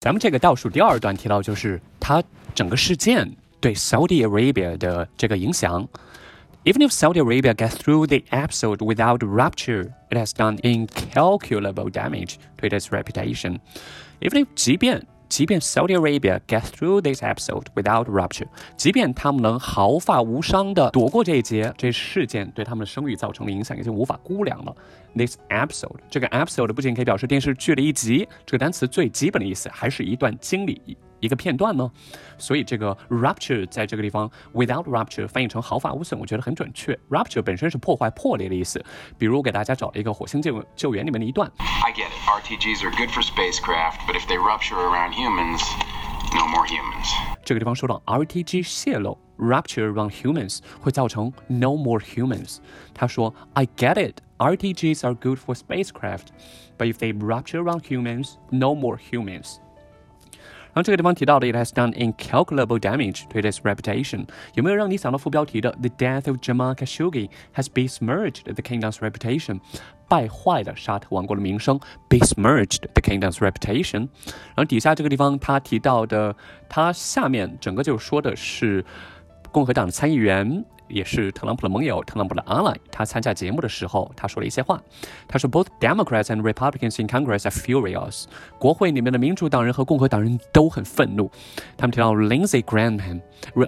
咱们这个倒数第二段提到，就是它整个事件对 Saudi Arabia 的这个影响。Even if Saudi Arabia gets through the episode without rupture, it has done incalculable damage to its reputation. Even if 即便 即便 Saudi Arabia get through this episode without rupture，即便他们能毫发无伤的躲过这一劫，这事件对他们的声誉造成的影响已经无法估量了。This episode，这个 episode 不仅可以表示电视剧的一集，这个单词最基本的意思还是一段经历。一个片段呢，所以这个 rupture 在这个地方 without rupture 翻译成毫发无损，我觉得很准确。rupture 本身是破坏、破裂的意思。比如给大家找了一个火星救救援里面的一段。I get it. RTGs are good for spacecraft, but if they rupture around humans, no more humans. 这个地方说到 RTG 泄漏，rupture around humans 会造成 no more humans。他说 I get it. RTGs are good for spacecraft, but if they rupture around humans, no more humans. 然后这个地方提到的，it has done incalculable damage to its reputation，有没有让你想到副标题的 The death of Jamal Khashoggi has besmirched the kingdom's reputation，败坏了沙特王国的名声，besmirched the kingdom's reputation。然后底下这个地方他提到的，他下面整个就说的是共和党的参议员。也是特朗普的盟友，特朗普的 ally。他参加节目的时候，他说了一些话。他说：“Both Democrats and Republicans in Congress are furious。国会里面的民主党人和共和党人都很愤怒。他们提到 Lindsey Graham。”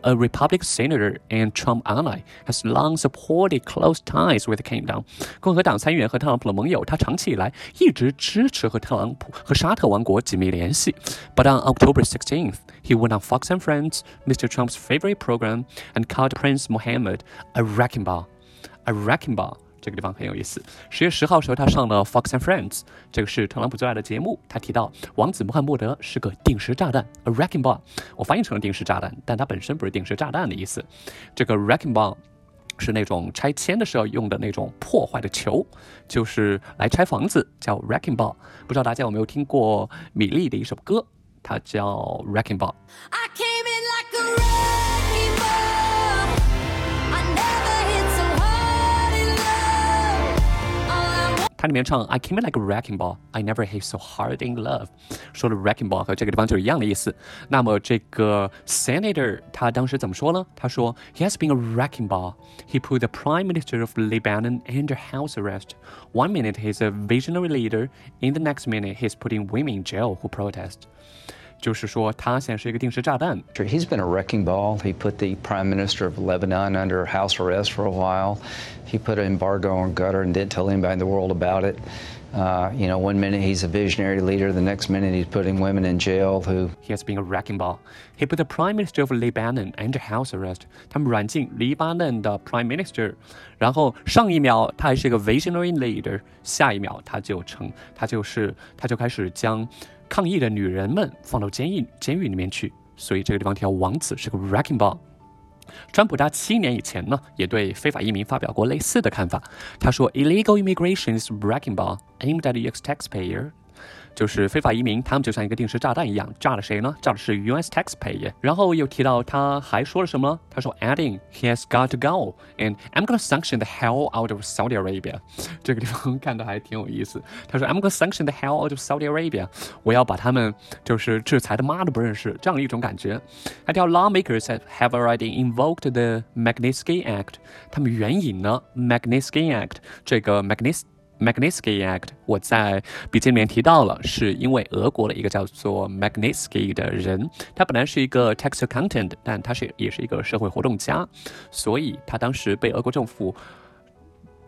a Republican senator and Trump ally, has long supported close ties with the kingdom. 共和党参议员和特朗普的盟友，他长期以来一直支持和特朗普和沙特王国紧密联系。But on October 16th, he went on Fox and Friends, Mr. Trump's favorite program, and called Prince Mohammed a wrecking ball. A wrecking ball. 这个地方很有意思。十月十号时候，他上了 Fox and Friends，这个是特朗普最爱的节目。他提到王子穆罕默德是个定时炸弹，a wrecking ball。我翻译成了定时炸弹，但它本身不是定时炸弹的意思。这个 wrecking ball 是那种拆迁的时候用的那种破坏的球，就是来拆房子，叫 wrecking ball。不知道大家有没有听过米粒的一首歌，它叫 wrecking ball。它里面唱 I came in like a wrecking ball, I never hit so hard in love，说的 wrecking ball 和这个地方就是一样的意思。那么这个 senator 他当时怎么说呢？他说 He has been a wrecking ball. He put the prime minister of Lebanon under house arrest. One minute he's a visionary leader, in the next minute he's putting women in jail who protest. 就是说，他现在是一个定时炸弹。He's been a wrecking ball. He put the prime minister of Lebanon under house arrest for a while. He put an embargo on Qatar and didn't tell anybody in the world about it. Uh, you know, one minute he's a visionary leader, the next minute he's putting women in jail who. He has been a wrecking ball. He put the prime minister of Lebanon under house arrest. 他们软禁黎巴嫩的 prime minister，然后上一秒他还是一个 visionary leader，下一秒他就成，他就是他就开始将 抗议的女人们放到监狱监狱里面去，所以这个地方提到王子是个 racking ball。川普他七年以前呢，也对非法移民发表过类似的看法。他说，illegal immigration is wrecking ball aimed at the taxpayer 就是非法移民，他们就像一个定时炸弹一样，炸了谁呢？炸的是 U.S. taxpayer。然后又提到他还说了什么？他说，adding he has got to go and I'm gonna sanction the hell out of Saudi Arabia。这个地方看的还挺有意思。他说，I'm gonna sanction the hell out of Saudi Arabia。我要把他们就是制裁的妈都不认识，这样的一种感觉。还叫 lawmakers have already invoked the Magnitsky Act。他们援引了 Magnitsky Act 这个 Magnitsky。 Magnitsky Act，我在笔记里面提到了，是因为俄国的一个叫做 Magnitsky 的人，他本来是一个 tax accountant，但他是也是一个社会活动家，所以他当时被俄国政府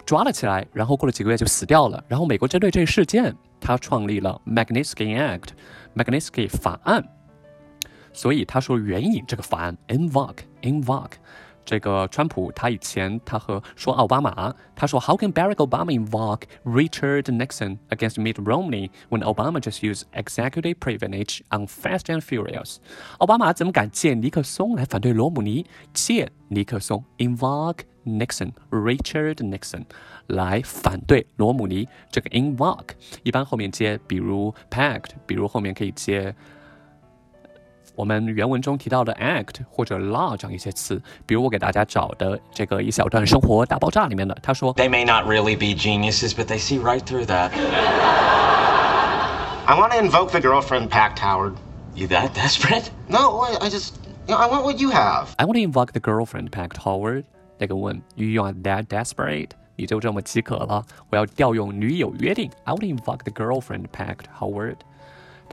抓了起来，然后过了几个月就死掉了。然后美国针对这个事件，他创立了 Magnitsky Act，Magnitsky 法案，所以他说援引这个法案，invoke，invoke。这个川普他以前他和说奥巴马，他说 How can Barack Obama invoke Richard Nixon against Mitt Romney when Obama just used executive privilege on Fast and Furious？奥巴马怎么敢借尼克松来反对罗姆尼？借尼克松 invoke Nixon Richard Nixon 来反对罗姆尼？这个 invoke 一般后面接，比如 pact，比如后面可以接。 我们原文中提到的 act 或者 law 这样一些词，比如我给大家找的这个一小段《生活大爆炸》里面的，他说：“They may not really be geniuses, but they see right through that.” I want to invoke the girlfriend pact, Howard. You that desperate? No, I, I just, you know, I want what you have. I want to invoke the girlfriend pact, Howard. 那个问，You are that desperate？你就这么饥渴了？我要调用女友约定。I want to invoke the girlfriend pact, Howard.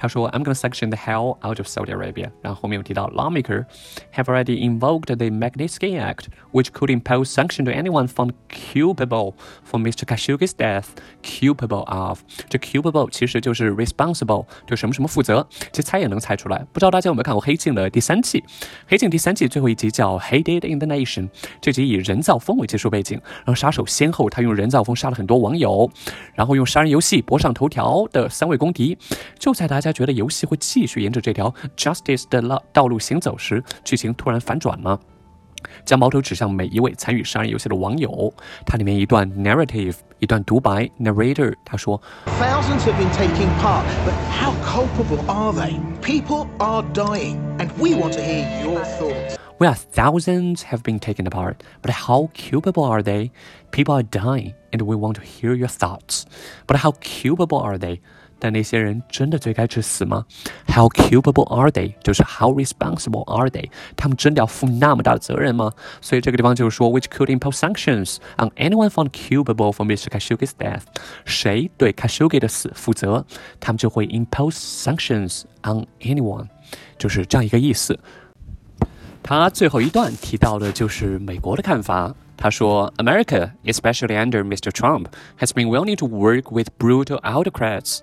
他说，I'm gonna sanction the hell out of Saudi Arabia。然后后面又提到，lawmaker have already invoked the Magnitsky Act, which could impose sanction to anyone found culpable for Mr. Khashoggi's death. Culpable of 这 culpable 其实就是 responsible，就什么什么负责。其实猜也能猜出来。不知道大家有没有看过《黑镜》的第三季？《黑镜》第三季最后一集叫《Hated in the Nation》，这集以人造风为技术背景，然后杀手先后他用人造风杀了很多网友，然后用杀人游戏博上头条的三位公敌，就在大家。觉得游戏会继续沿着这条 justice 的道道路行走时，剧情突然反转了，将矛头指向每一位参与杀人游戏的网友。它里面一段 narrative，一段独白，narrator 他说：“Thousands have been taking part, but how culpable are they? People are dying, and we want to hear your thoughts.” Well, thousands have been taken apart, but how culpable are they? People are dying, and we want to hear your thoughts. But how culpable are they? 但那些人真的罪该致死吗？How culpable are they？就是 How responsible are they？他们真的要负那么大的责任吗？所以这个地方就是说，Which could impose sanctions on anyone found culpable for Mr. Khashoggi's death？谁对 Khashoggi 的死负责，他们就会 impose sanctions on anyone，就是这样一个意思。他最后一段提到的就是美国的看法。他说：“America, especially under Mr. Trump, has been willing to work with brutal autocrats。”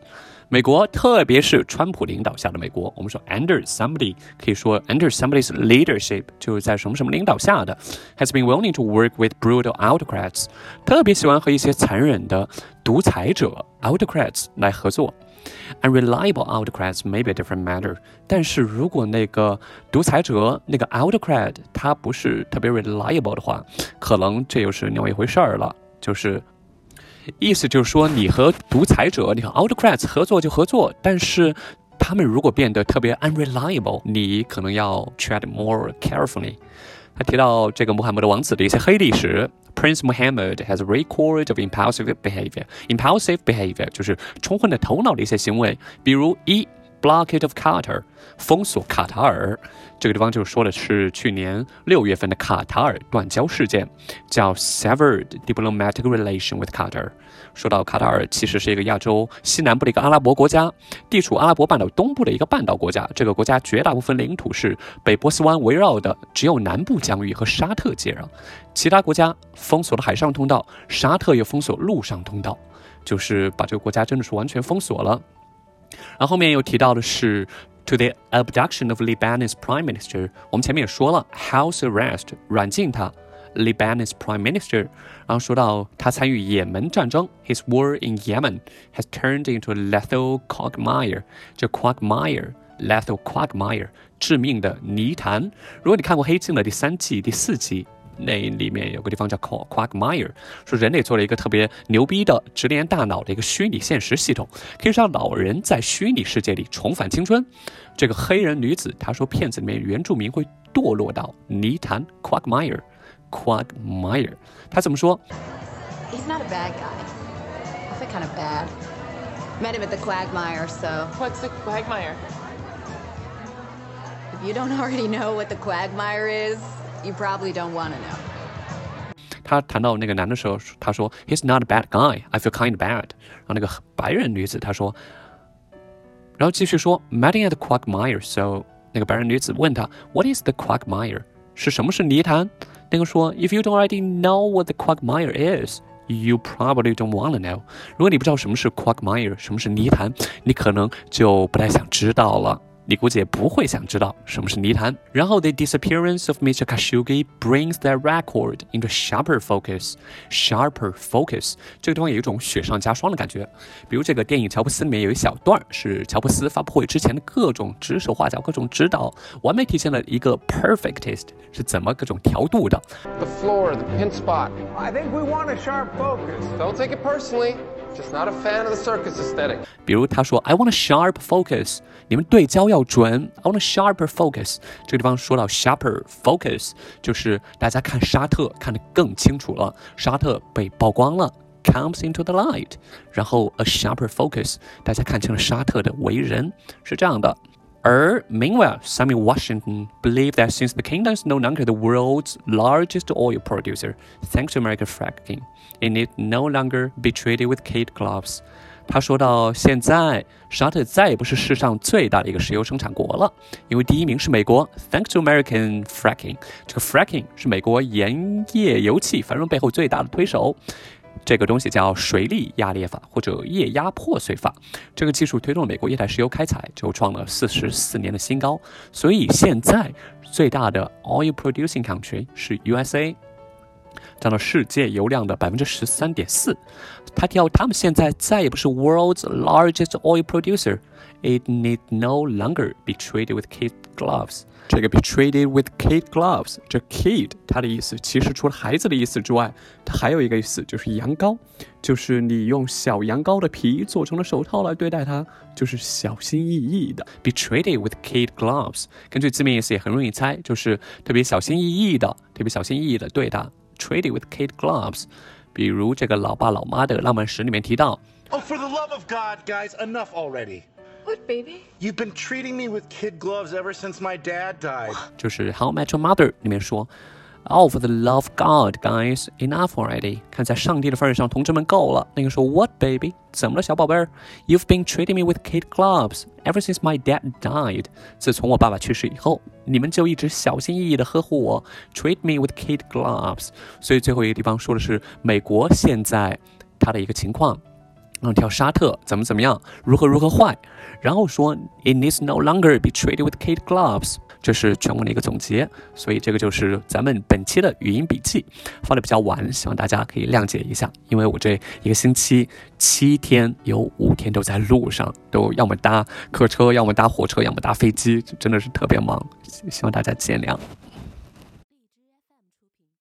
美国，特别是川普领导下的美国，我们说 under somebody 可以说 under somebody's leadership 就是在什么什么领导下的，has been willing to work with brutal autocrats，特别喜欢和一些残忍的独裁者 autocrats 来合作。 Unreliable autocrats may be a different matter，但是如果那个独裁者那个 autocrat 他不是特别 reliable 的话，可能这又是另外一回事儿了。就是意思就是说，你和独裁者，你和 autocrats 合作就合作，但是他们如果变得特别 unreliable，你可能要 tread more carefully。他提到这个穆罕默德王子的一些黑历史。Prince Muhammad has a record of impulsive behavior. Impulsive behavior 就是冲昏了头脑的一些行为，比如一 blockade of Qatar 封锁卡塔尔。这个地方就说的是去年六月份的卡塔尔断交事件，叫 severed diplomatic relation with Qatar。说到卡塔尔，其实是一个亚洲西南部的一个阿拉伯国家，地处阿拉伯半岛东部的一个半岛国家。这个国家绝大部分领土是被波斯湾围绕的，只有南部疆域和沙特接壤。其他国家封锁了海上通道，沙特又封锁陆上通道，就是把这个国家真的是完全封锁了。然后后面又提到的是。to the abduction of Lebanese prime minister，我们前面也说了，house arrest 软禁他，Lebanese prime minister。然后说到他参与也门战争，his war in Yemen has turned into a lethal quagmire。这 quagmire，lethal quagmire，致命的泥潭。如果你看过《黑镜》的第三季、第四季。 那里面有个地方叫 Quagmire，说人类做了一个特别牛逼的直连大脑的一个虚拟现实系统，可以让老人在虚拟世界里重返青春。这个黑人女子她说，片子里面原住民会堕落到泥潭 Quagmire，Quagmire，她怎么说？He's not a bad guy. I feel kind of bad. Met him at the Quagmire, so. What's the Quagmire? If you don't already know what the Quagmire is. You probably don't want to know. 他谈到那个男的时候，他说：“He's not a bad guy. I feel kind of bad。”然后那个白人女子她说，然后继续说：“Meeting at the quagmire。” So 那个白人女子问他：“What is the quagmire？” 是什么是泥潭？那个说：“If you don't already know what the quagmire is。” You probably don't want to know。如果你不知道什么是 quagmire，什么是泥潭，你可能就不太想知道了。你估计也不会想知道什么是泥潭。然后，the disappearance of Mr. Khashoggi brings that record into sharper focus. Sharper focus 这个地方有一种雪上加霜的感觉。比如这个电影《乔布斯》里面有一小段是乔布斯发布会之前的各种指手画脚、各种指导，完美体现了一个 perfectist 是怎么各种调度的。The floor, the pin spot. I think we want a sharp focus. Don't take it personally. Just not a fan of the circus aesthetic. 比如他说，I want a sharp focus，你们对焦要准。I want a sharper focus。这个地方说到 sharper focus，就是大家看沙特看得更清楚了，沙特被曝光了。Comes into the light，然后 a sharper focus，大家看清了沙特的为人是这样的。而 meanwhile, some in Washington believe that since the kingdom is no longer the world's largest oil producer, thanks to American fracking, it need no longer be treated with kid gloves. 他说到，现在沙特再也不是世上最大的一个石油生产国了，因为第一名是美国，thanks to American fracking。这个 fracking 是美国盐业油气繁荣背后最大的推手。 这个东西叫水力压裂法或者液压破碎法。这个技术推动了美国液态石油开采，就创了四十四年的新高。所以现在最大的 oil producing country 是 USA。占到世界油量的百分之十三点四。他提到，他们现在再也不是 world's largest oil producer。It need no longer be treated with kid gloves。这个 be treated with kid gloves，这 kid 它的意思其实除了孩子的意思之外，它还有一个意思就是羊羔，就是你用小羊羔的皮做成了手套来对待它，就是小心翼翼的。Be treated with kid gloves，根据字面意思也很容易猜，就是特别小心翼翼的，特别小心翼翼的对它。treated with kid gloves，比如这个《老爸老妈的浪漫史》里面提到。Oh, for the love of God, guys, enough already. What, baby? You've been treating me with kid gloves ever since my dad died. 就是《How I Met Your Mother》里面说。 Oh, for the love of God, guys, enough already！看在上帝的份上，同志们够了。那个说，What, baby？怎么了，小宝贝儿？You've been treating me with kid gloves ever since my dad died。自从我爸爸去世以后，你们就一直小心翼翼地呵护我，treat me with kid gloves。所以最后一个地方说的是美国现在它的一个情况。嗯，跳沙特怎么怎么样，如何如何坏，然后说 It needs no longer be treated with kid gloves。 这是全文的一个总结，所以这个就是咱们本期的语音笔记，发的比较晚，希望大家可以谅解一下，因为我这一个星期七天有五天都在路上，都要么搭客车，要么搭火车，要么搭飞机，真的是特别忙，希望大家见谅。